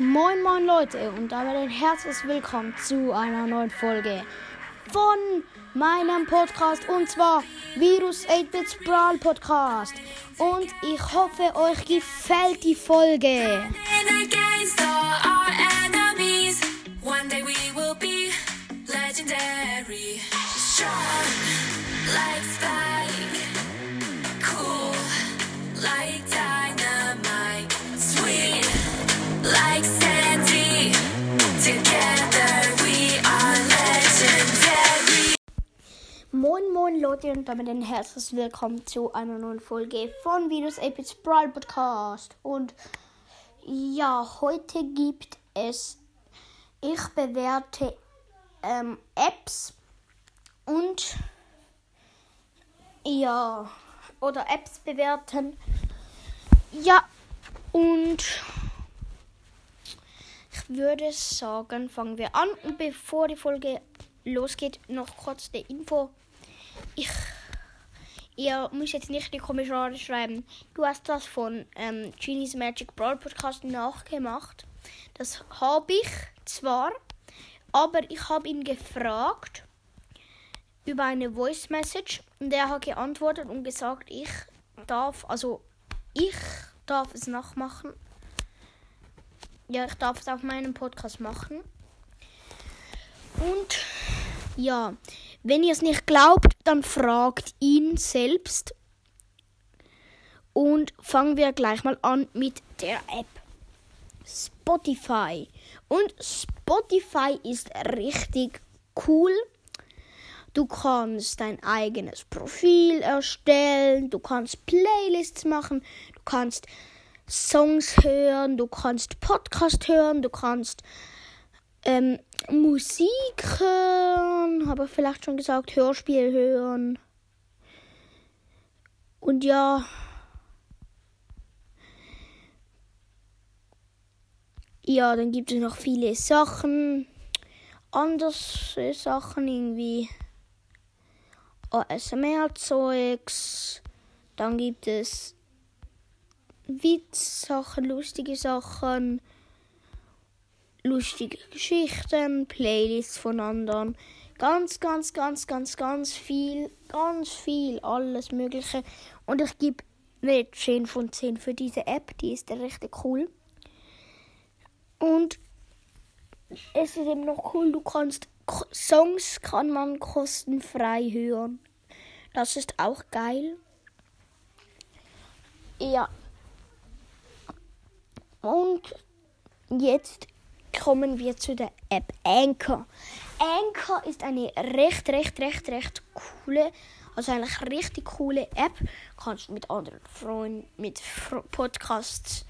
Moin moin Leute und damit ein herzliches Willkommen zu einer neuen Folge von meinem Podcast und zwar Virus 8-Bits Brawl Podcast und ich hoffe euch gefällt die Folge. Moin moin Leute und damit ein herzliches Willkommen zu einer neuen Folge von Virus 8-Bits Brawl Podcast. Und ja, heute gibt es ich bewerte ähm, Apps und ja, oder Apps bewerten. Ja, und würde sagen, fangen wir an. Und bevor die Folge losgeht, noch kurz die Info. Ich, ihr müsst jetzt nicht in die Kommentare schreiben, du hast das von ähm, Genie's Magic Brawl Podcast nachgemacht. Das habe ich zwar, aber ich habe ihn gefragt über eine Voice Message und er hat geantwortet und gesagt, ich darf, also ich darf es nachmachen. Ja, ich darf es auf meinem Podcast machen. Und ja, wenn ihr es nicht glaubt, dann fragt ihn selbst. Und fangen wir gleich mal an mit der App. Spotify. Und Spotify ist richtig cool. Du kannst dein eigenes Profil erstellen, du kannst Playlists machen, du kannst Songs hören, du kannst Podcast hören, du kannst ähm, Musik hören, habe ich vielleicht schon gesagt, Hörspiel hören. Und ja, ja, dann gibt es noch viele Sachen, andere Sachen irgendwie ASMR-Zeugs. Dann gibt es Witzsachen, lustige Sachen, lustige Geschichten, Playlists von anderen. Ganz, ganz, ganz, ganz, ganz viel, ganz viel, alles Mögliche. Und ich gebe eine 10 von 10 für diese App, die ist richtig cool. Und es ist eben noch cool, du kannst Songs kann man kostenfrei hören. Das ist auch geil. Ja. Und jetzt kommen wir zu der App Anchor. Anchor ist eine recht, recht, recht, recht coole, also eigentlich richtig coole App. Kannst mit anderen Freunden, mit Podcasts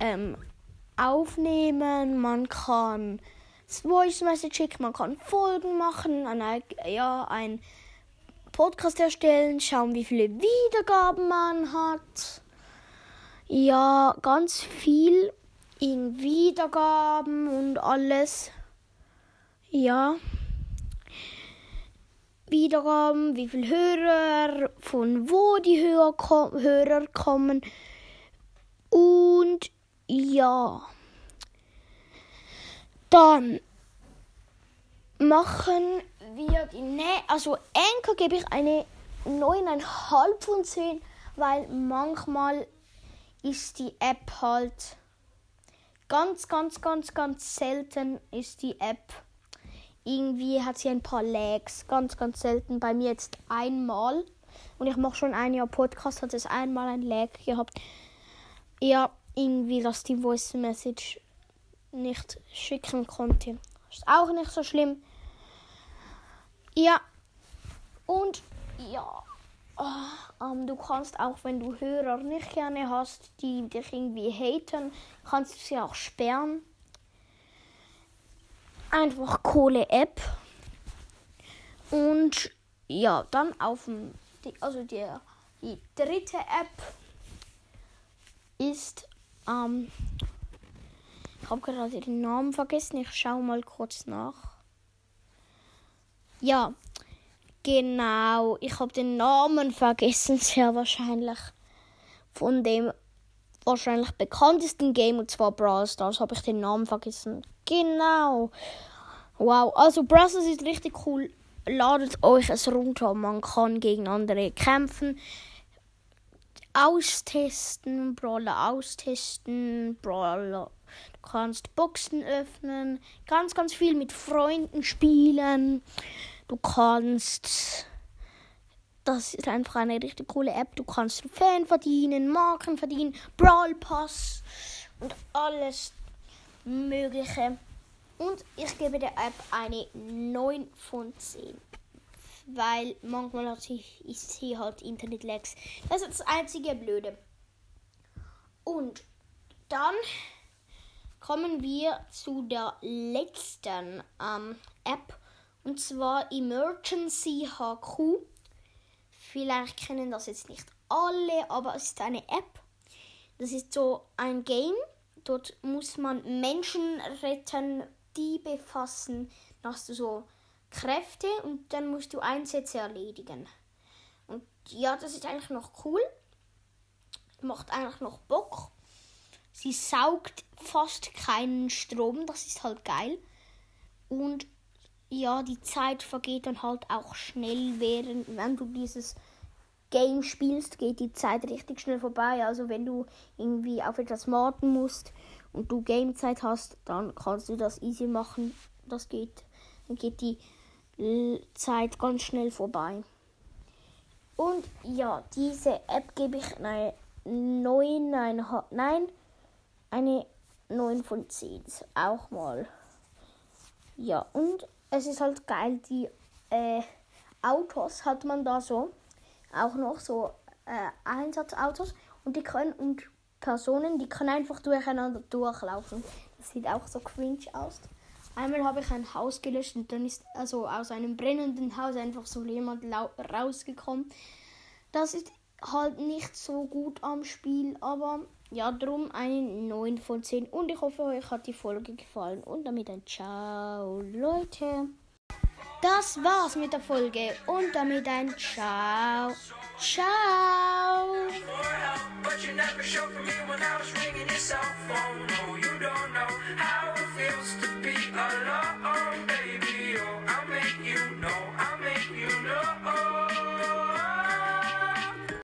ähm, aufnehmen. Man kann Voice Message schicken, man kann Folgen machen, ein, ja, ein Podcast erstellen, schauen, wie viele Wiedergaben man hat. Ja, ganz viel in Wiedergaben und alles. Ja. Wiedergaben, wie viele Hörer, von wo die Hörer, ko Hörer kommen. Und ja. Dann machen wir die Nä also Anchor gebe ich eine 9,5 von 10, weil manchmal ist die App halt ganz, ganz, ganz, ganz selten ist die App. Irgendwie hat sie ein paar Lags, ganz, ganz selten. Bei mir jetzt einmal. Und ich mache schon ein Jahr Podcast, hat es einmal ein Lag gehabt. Ja, irgendwie, dass die Voice Message nicht schicken konnte. Ist auch nicht so schlimm. Ja. Und ja. Oh, ähm, du kannst auch, wenn du Hörer nicht gerne hast, die dich irgendwie haten, kannst du sie auch sperren. Einfach coole App. Und ja, dann auf dem, also der, die dritte App ist, ähm, ich habe gerade den Namen vergessen, ich schaue mal kurz nach. Ja, genau, ich habe den Namen vergessen, sehr wahrscheinlich von dem wahrscheinlich bekanntesten Game und zwar Brawl Stars. Habe ich den Namen vergessen. Genau. Wow, also Brawl Stars ist richtig cool. Ladet euch es runter. Man kann gegen andere kämpfen. Austesten, Brawler austesten, Brawler. Du kannst Boxen öffnen, ganz, ganz viel mit Freunden spielen. Du kannst das ist einfach eine richtig coole App. Du kannst Fan verdienen, Marken verdienen, Brawl Pass und alles Mögliche. Und ich gebe der App eine 9 von 10. Weil manchmal hat sie, ist sie halt Internet-Lags. Das ist das einzige Blöde. Und dann kommen wir zu der letzten ähm, App. Und zwar Emergency HQ. Vielleicht kennen das jetzt nicht alle, aber es ist eine App. Das ist so ein Game. Dort muss man Menschen retten, Diebe fassen. Dann hast du so Kräfte und dann musst du Einsätze erledigen. Und ja, das ist eigentlich noch cool. Macht eigentlich noch Bock. Sie saugt fast keinen Strom, das ist halt geil. Und ja, die Zeit vergeht dann halt auch schnell, während wenn du dieses Game spielst, geht die Zeit richtig schnell vorbei. Also wenn du irgendwie auf etwas warten musst und du Gamezeit hast, dann kannst du das easy machen. Das geht, dann geht die Zeit ganz schnell vorbei. Und ja, diese App gebe ich eine 9, nein, eine 9 von 10. Auch mal. Ja, und es ist halt geil, die äh, Autos hat man da so. Auch noch so äh, Einsatzautos. Und die können, und Personen, die können einfach durcheinander durchlaufen. Das sieht auch so cringe aus. Einmal habe ich ein Haus gelöscht und dann ist also aus einem brennenden Haus einfach so jemand rausgekommen. Das ist halt nicht so gut am Spiel, aber ja, drum eine 9 von 10. Und ich hoffe, euch hat die Folge gefallen. Und damit ein Ciao, Leute. Das war's mit der Folge. Und damit ein Ciao. Ciao.